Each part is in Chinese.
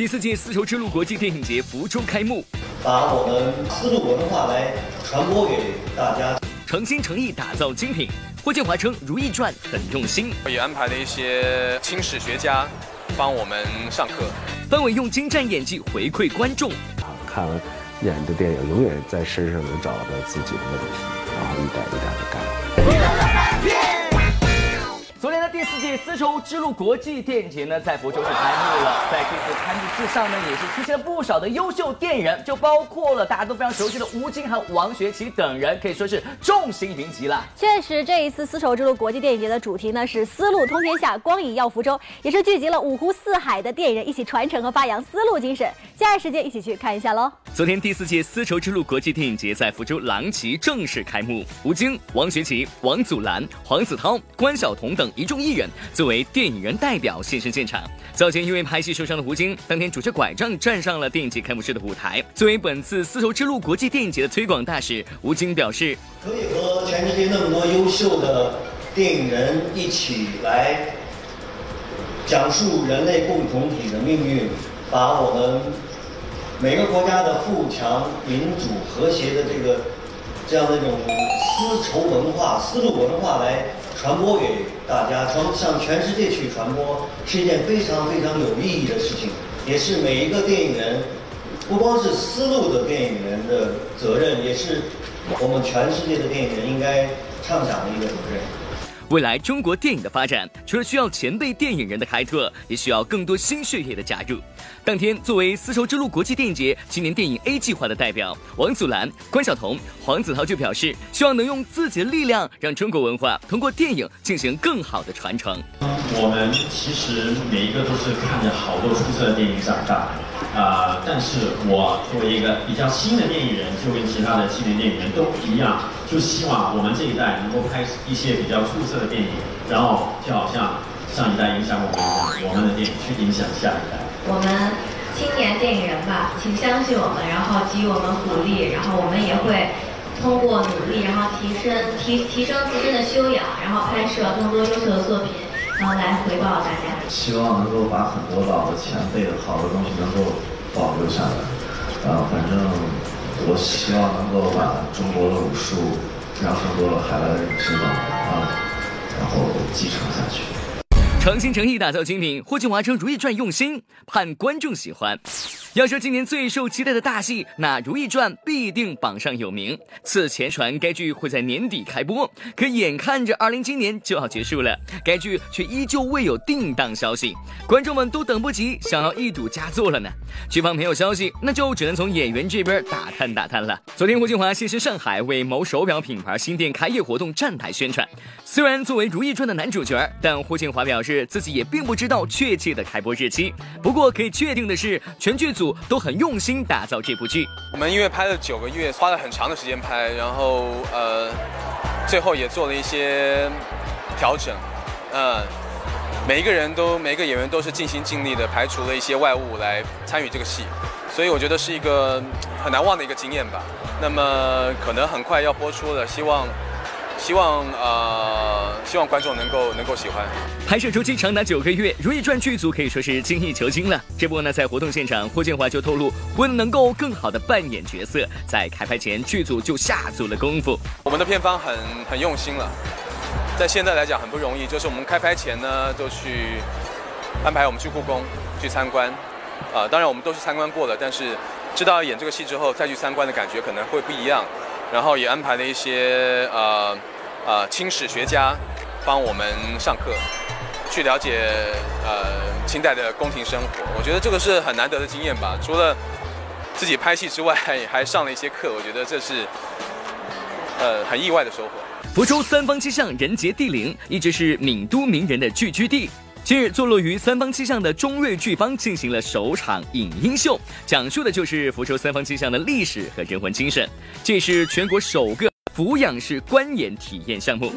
第四届丝绸之路国际电影节福州开幕，把我们丝路文化来传播给大家，诚心诚意打造精品。霍建华称《如懿传》很用心，也安排了一些清史学家帮我们上课。范伟用精湛演技回馈观众，看完演的电影，永远在身上能找到自己的问题，然后一点一点的改。届丝绸之路国际电影节呢，在福州是开幕了。在这次开幕式上呢，也是出现了不少的优秀电影人，就包括了大家都非常熟悉的吴京和王学圻等人，可以说是众星云集了。确实，这一次丝绸之路国际电影节的主题呢是“丝路通天下，光影耀福州”，也是聚集了五湖四海的电影人一起传承和发扬丝路精神。接着时间一起去看一下喽。昨天第四届丝绸之路国际电影节在福州狼旗正式开幕，吴京、王学圻、王祖蓝、黄子韬、关晓彤等。一众艺人作为电影人代表现身现场。早前因为拍戏受伤的吴京，当天拄着拐杖站上了电影节开幕式的舞台。作为本次丝绸之路国际电影节的推广大使，吴京表示：“可以和全世界那么多优秀的电影人一起来讲述人类共同体的命运，把我们每个国家的富强、民主、和谐的这个这样的一种丝绸文化、丝路文化来。”传播给大家，传向全世界去传播，是一件非常非常有意义的事情，也是每一个电影人，不光是丝路的电影人的责任，也是我们全世界的电影人应该畅想的一个责任。未来中国电影的发展，除了需要前辈电影人的开拓，也需要更多新血液的加入。当天，作为丝绸之路国际电影节青年电影 A 计划的代表，王祖蓝、关晓彤、黄子韬就表示，希望能用自己的力量，让中国文化通过电影进行更好的传承。我们其实每一个都是看着好多出色的电影长大的，啊，但是我作为一个比较新的电影人，就跟其他的青年电影人都不一样。就希望我们这一代能够拍一些比较出色的电影，然后就好像上一代影响我们一样，我们的电影去影响下一代。我们青年电影人吧，请相信我们，然后给予我们鼓励，然后我们也会通过努力，然后提升提提升自身的修养，然后拍摄更多优秀的作品，然后来回报大家。希望能够把很多老的前辈的好的东西能够保留下来，啊，反正。我希望能够把中国的武术让更多的海外的人知道啊，然后继承下去。诚心诚意打造精品，霍建华称《如懿传》用心，盼观众喜欢。要说今年最受期待的大戏，那《如懿传》必定榜上有名。此前传该剧会在年底开播，可眼看着二零今年就要结束了，该剧却依旧未有定档消息，观众们都等不及，想要一睹佳作了呢。剧方没有消息，那就只能从演员这边打探打探了。昨天霍建华现身上海，为某手表品牌新店开业活动站台宣传。虽然作为《如懿传》的男主角，但霍建华表示自己也并不知道确切的开播日期。不过可以确定的是，全剧都很用心打造这部剧。我们因为拍了九个月，花了很长的时间拍，然后呃，最后也做了一些调整。嗯，每一个人都，每一个演员都是尽心尽力的，排除了一些外物来参与这个戏，所以我觉得是一个很难忘的一个经验吧。那么可能很快要播出了，希望。希望呃，希望观众能够能够喜欢。拍摄周期长达九个月，《如懿传》剧组可以说是精益求精了。这波呢，在活动现场，霍建华就透露，为了能够更好的扮演角色，在开拍前剧组就下足了功夫。我们的片方很很用心了，在现在来讲很不容易，就是我们开拍前呢，都去安排我们去故宫去参观，啊，当然我们都是参观过了，但是知道演这个戏之后再去参观的感觉可能会不一样。然后也安排了一些呃呃清史学家帮我们上课，去了解呃清代的宫廷生活。我觉得这个是很难得的经验吧。除了自己拍戏之外，还上了一些课。我觉得这是呃很意外的收获。福州三坊七巷人杰地灵，一直是闽都名人的聚居地。近日，坐落于三坊七巷的中瑞剧坊进行了首场影音秀，讲述的就是福州三坊七巷的历史和人文精神。这是全国首个俯仰式观演体验项目。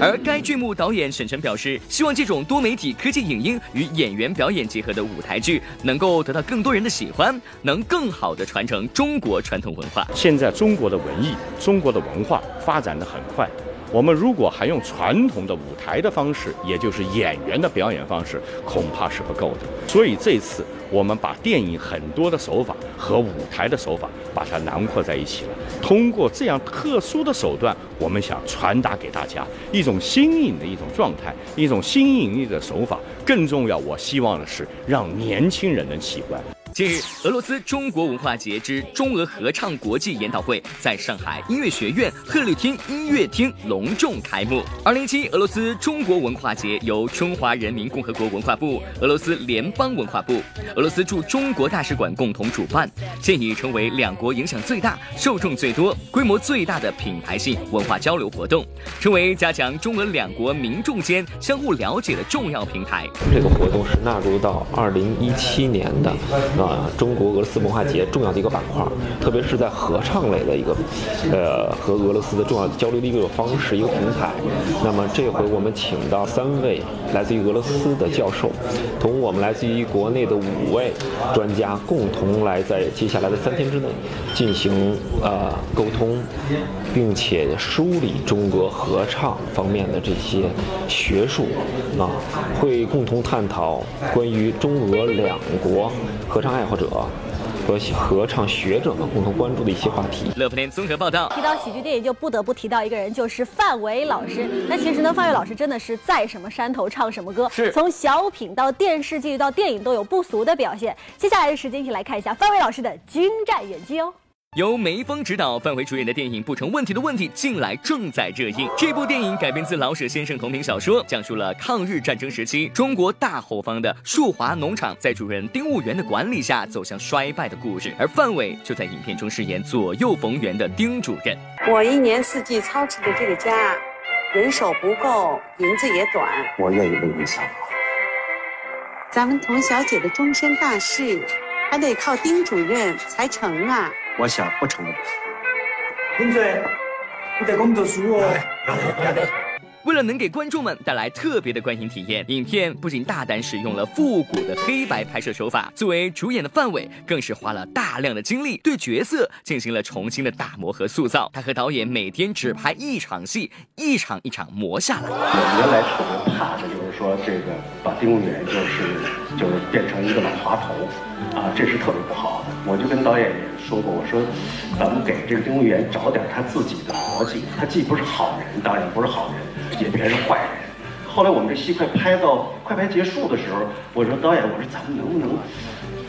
而该剧目导演沈晨表示，希望这种多媒体科技影音与演员表演结合的舞台剧，能够得到更多人的喜欢，能更好的传承中国传统文化。现在中国的文艺、中国的文化发展的很快。我们如果还用传统的舞台的方式，也就是演员的表演方式，恐怕是不够的。所以这次我们把电影很多的手法和舞台的手法把它囊括在一起了。通过这样特殊的手段，我们想传达给大家一种新颖的一种状态，一种新颖丽的手法。更重要，我希望的是让年轻人能喜欢。近日，俄罗斯中国文化节之中俄合唱国际研讨会在上海音乐学院鹤立厅音乐厅隆重开幕。二零一七俄罗斯中国文化节由中华人民共和国文化部、俄罗斯联邦文化部、俄罗斯驻中国大使馆共同主办，现已成为两国影响最大、受众最多、规模最大的品牌性文化交流活动，成为加强中俄两国民众间相互了解的重要平台。这个活动是纳入到二零一七年的。啊，中国俄罗斯文化节重要的一个板块，特别是在合唱类的一个，呃，和俄罗斯的重要交流的一个方式、一个平台。那么这回我们请到三位来自于俄罗斯的教授，同我们来自于国内的五位专家共同来在接下来的三天之内进行呃沟通，并且梳理中俄合唱方面的这些学术啊，会共同探讨关于中俄两国合唱。爱好者和合唱学者们共同关注的一些话题。乐福联综合报道：提到喜剧电影，就不得不提到一个人，就是范伟老师。那其实呢，范伟老师真的是在什么山头唱什么歌，是从小品到电视剧到电影都有不俗的表现。接下来的时间，一起来看一下范伟老师的精湛演技哦。由梅峰执导、范伟主演的电影《不成问题的问题》近来正在热映。这部电影改编自老舍先生同名小说，讲述了抗日战争时期中国大后方的树华农场在主人丁务元的管理下走向衰败的故事。而范伟就在影片中饰演左右逢源的丁主任。我一年四季操持的这个家，人手不够，银子也短。我愿意为你效劳。咱们童小姐的终身大事，还得靠丁主任才成啊。我想不成问题。林嘴，你在工作书哦。为了能给观众们带来特别的观影体验，影片不仅大胆使用了复古的黑白拍摄手法，作为主演的范伟更是花了大量的精力对角色进行了重新的打磨和塑造。他和导演每天只拍一场戏，一场一场磨下来。我原来特别怕的就是说这个把丁务元就是就是变成一个老滑头，啊，这是特别不好的。我就跟导演也说过，我说咱们给这个丁务元找点他自己的逻辑，他既不是好人，当然不是好人。也别是坏人。后来我们这戏快拍到快拍结束的时候，我说导演，我说咱们能不能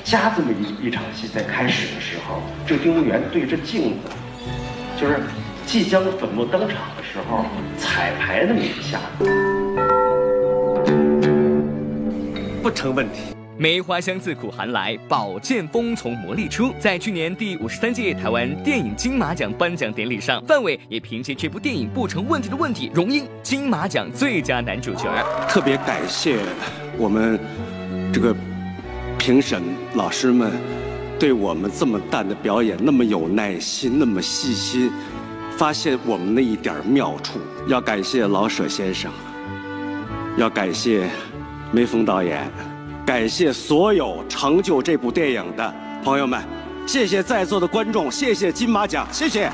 加这么一一场戏，在开始的时候，这个丁务元对着镜子，就是即将粉墨登场的时候彩排那么一下，不成问题。梅花香自苦寒来，宝剑锋从磨砺出。在去年第五十三届台湾电影金马奖颁奖典礼上，范伟也凭借这部电影不成问题的问题，荣膺金马奖最佳男主角。特别感谢我们这个评审老师们对我们这么淡的表演那么有耐心，那么细心，发现我们那一点妙处。要感谢老舍先生，要感谢梅峰导演。感谢所有成就这部电影的朋友们，谢谢在座的观众，谢谢金马奖，谢谢。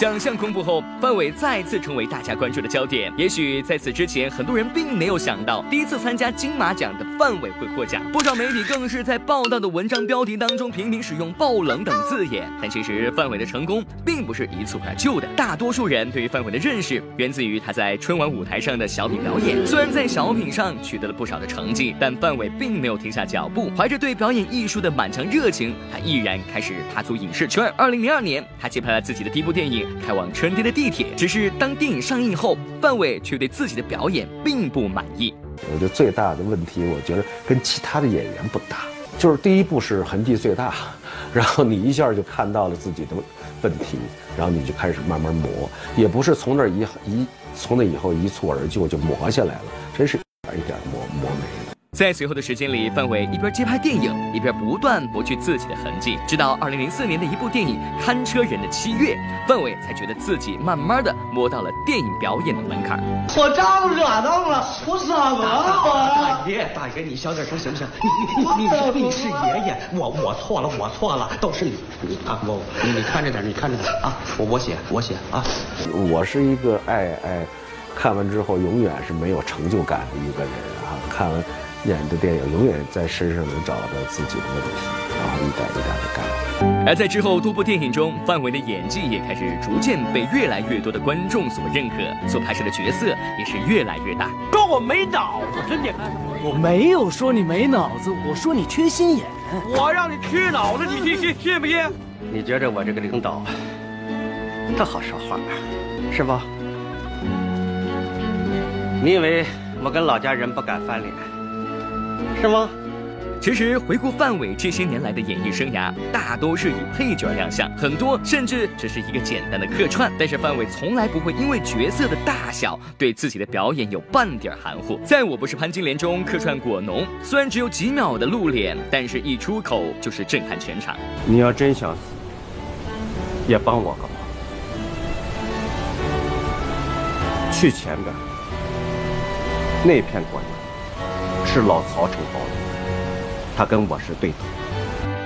奖项公布后，范伟再次成为大家关注的焦点。也许在此之前，很多人并没有想到，第一次参加金马奖的范伟会获奖。不少媒体更是在报道的文章标题当中频频使用“爆冷”等字眼。但其实，范伟的成功并不是一蹴而就的。大多数人对于范伟的认识，源自于他在春晚舞台上的小品表演。虽然在小品上取得了不少的成绩，但范伟并没有停下脚步，怀着对表演艺术的满腔热情，他毅然开始踏足影视圈。二零零二年，他接拍了自己的第一部电影。开往春天的地铁，只是当电影上映后，范伟却对自己的表演并不满意。我觉得最大的问题，我觉得跟其他的演员不搭，就是第一步是痕迹最大，然后你一下就看到了自己的问题，然后你就开始慢慢磨，也不是从那一一从那以后一蹴而就就磨下来了，真是一点一点磨。在随后的时间里，范伟一边接拍电影，一边不断磨去自己的痕迹，直到二零零四年的一部电影《看车人的七月》，范伟才觉得自己慢慢的摸到了电影表演的门槛。我招惹到了，我怎么了？大爷，大爷，你小点声行不行？你你你是爷爷，我我错了，我错了，都是你你啊！我你你看着点，你看着点啊！我我写我写啊！我是一个爱爱看完之后永远是没有成就感的一个人啊！看完演的电影，永远在身上能找到自己的问题，然后一点一点的改。而在之后多部电影中，范伟的演技也开始逐渐被越来越多的观众所认可，所拍摄的角色也是越来越大。说我没脑子，真的我没有说你没脑子，我说你缺心眼。我让你缺脑子，你信信信不信？你觉着我这个领导他好说话，是不？你以为我跟老家人不敢翻脸，是吗？其实回顾范伟这些年来的演艺生涯，大多是以配角亮相，很多甚至只是一个简单的客串。但是范伟从来不会因为角色的大小对自己的表演有半点含糊。在我不是潘金莲中客串果农，虽然只有几秒的露脸，但是一出口就是震撼全场。你要真想死，也帮我个忙，去前边那片果园是老曹承包的。他跟我是对头。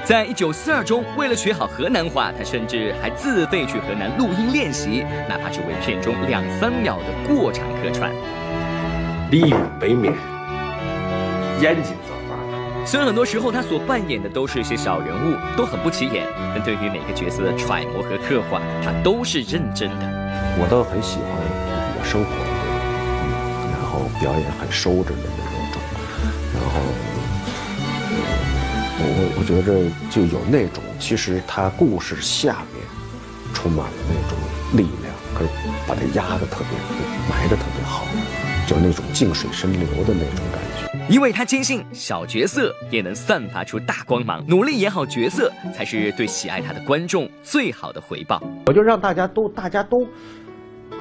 在一九四二中，为了学好河南话，他甚至还自费去河南录音练习，哪怕只为片中两三秒的过场客串。礼运北面，严谨。虽然很多时候他所扮演的都是一些小人物，都很不起眼，但对于每个角色的揣摩和刻画，他都是认真的。我倒很喜欢比较生活的，然后表演很收着的后。我我觉着就有那种，其实他故事下面充满了那种力量，可以把它压的特别埋的特别好，就那种静水深流的那种感觉。因为他坚信小角色也能散发出大光芒，努力演好角色才是对喜爱他的观众最好的回报。我就让大家都大家都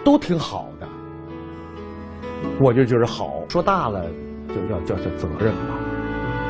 都挺好的，我就觉得好。说大了就要叫叫责任吧。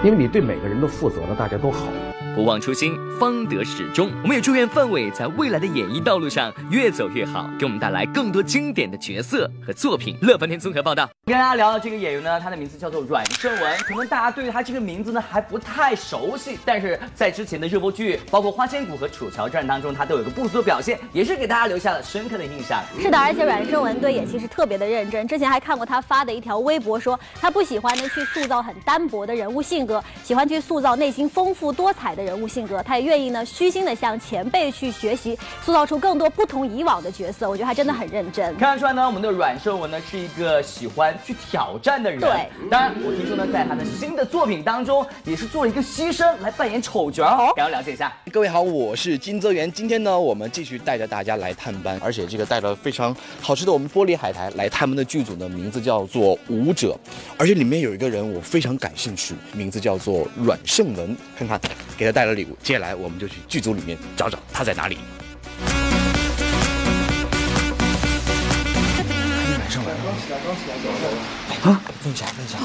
因为你对每个人都负责了，大家都好。不忘初心，方得始终。我们也祝愿范伟在未来的演艺道路上越走越好，给我们带来更多经典的角色和作品。乐翻天综合报道，跟大家聊的这个演员呢，他的名字叫做阮正文。可能大家对于他这个名字呢还不太熟悉，但是在之前的热播剧，包括《花千骨》和《楚乔传》当中，他都有一个不俗的表现，也是给大家留下了深刻的印象。是的，而且阮正文对演戏是特别的认真。之前还看过他发的一条微博，说他不喜欢呢去塑造很单薄的人物性格，喜欢去塑造内心丰富多彩的人物性格。他也愿意呢虚心的向前辈去学习，塑造出更多不同以往的角色。我觉得他真的很认真。看得出来呢，我们的阮胜文呢是一个喜欢去挑战的人。对，当然我听说呢，在他的新的作品当中，也是做了一个牺牲来扮演丑角哦。想要了解一下。各位好，我是金泽源。今天呢，我们继续带着大家来探班，而且这个带了非常好吃的我们玻璃海苔来探班的剧组呢，名字叫做舞者，而且里面有一个人我非常感兴趣，名字叫做阮胜文。看看，给他带了礼物。接下来我们就去剧组里面找找他在哪里。阮胜文，啊，问一下，问一下。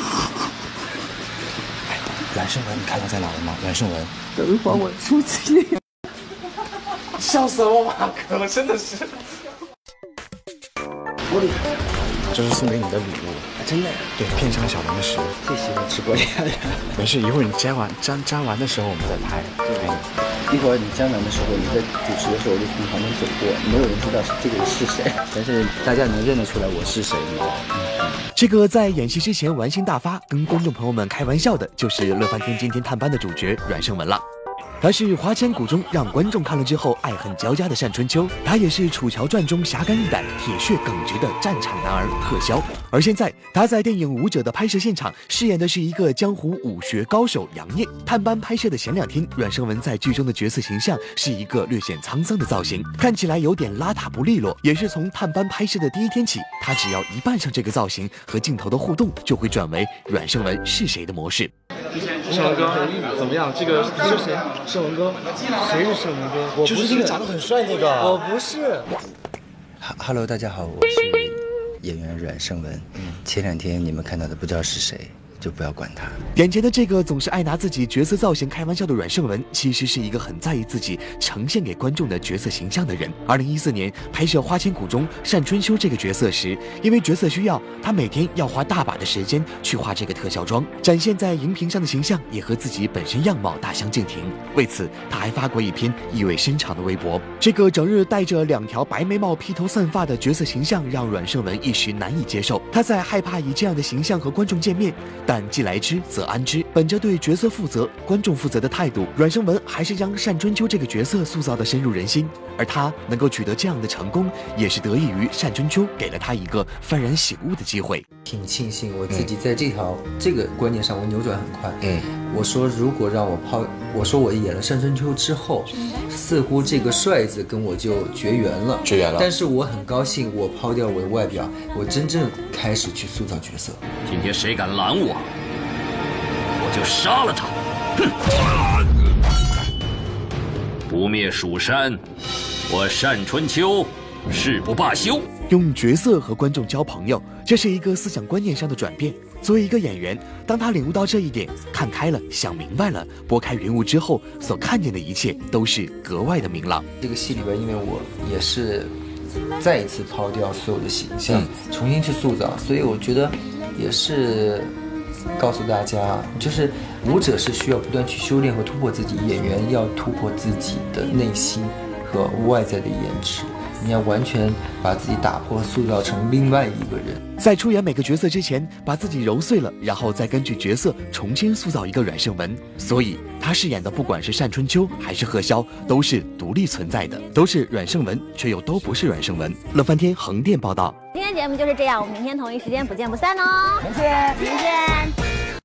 哎，阮胜文，你看他在哪了吗？阮胜文，等会儿我出去。笑死我马哥了，真的是。这是送给你的礼物。真的呀？对，片场小零食。最喜欢吃玻璃海苔。没事，一会儿你摘完粘粘完的时候，我们再拍。对，一会儿你粘完的时候，你在主持的时候，我就从旁边走过，没有人知道这个人是谁，但是大家能认得出来我是谁吗？这个在演戏之前玩心大发，跟观众朋友们开玩笑的，就是乐翻天今天探班的主角阮胜文了。他是《花千骨》中让观众看了之后爱恨交加的单春秋，他也是《楚乔传》中侠肝义胆、铁血耿直的战场男儿贺萧。而现在他在电影《舞者》的拍摄现场饰演的是一个江湖武学高手杨念。探班拍摄的前两天，阮胜文在剧中的角色形象是一个略显沧桑的造型，看起来有点邋遢不利落。也是从探班拍摄的第一天起，他只要一扮上这个造型，和镜头的互动就会转为阮胜文是谁的模式。胜文哥怎么样？这个是谁？胜文哥，谁是胜文哥？我不是那个长得很帅那个。我不是。哈，Hello，大家好，我是演员阮胜文。前两天你们看到的不知道是谁，就不要管他。眼前的这个总是爱拿自己角色造型开玩笑的阮胜文，其实是一个很在意自己呈现给观众的角色形象的人。二零一四年拍摄《花千骨》中单春秋这个角色时，因为角色需要，他每天要花大把的时间去画这个特效妆，展现在荧屏上的形象也和自己本身样貌大相径庭。为此，他还发过一篇意味深长的微博。这个整日戴着两条白眉毛、披头散发的角色形象，让阮胜文一时难以接受。他在害怕以这样的形象和观众见面，但既来之则安之。本着对角色负责、观众负责的态度，阮胜文还是将单春秋这个角色塑造的深入人心。而他能够取得这样的成功，也是得益于单春秋给了他一个幡然醒悟的机会。挺庆幸我自己在这条、这个观念上我扭转很快。嗯，我说如果让我抛，我说我演了单春秋之后，似乎这个帅字跟我就绝缘了，绝缘了但是我很高兴，我抛掉我的外表，我真正开始去塑造角色。今天谁敢拦我，我就杀了他！哼！不灭蜀山，我单春秋誓不罢休。用角色和观众交朋友，这是一个思想观念上的转变。作为一个演员，当他领悟到这一点，看开了，想明白了，拨开云雾之后，所看见的一切都是格外的明朗。这个戏里边，因为我也是再一次抛掉所有的形象，重新去塑造，所以我觉得也是告诉大家，就是舞者是需要不断去修炼和突破自己，演员要突破自己的内心和外在的颜值。你要完全把自己打破，塑造成另外一个人。在出演每个角色之前，把自己揉碎了，然后再根据角色重新塑造一个阮胜文。所以他饰演的不管是单春秋还是贺潇，都是独立存在的，都是阮胜文，却又都不是阮胜文。乐翻天横店报道。今天节目就是这样，我们明天同一时间不见不散哦。明天，明天。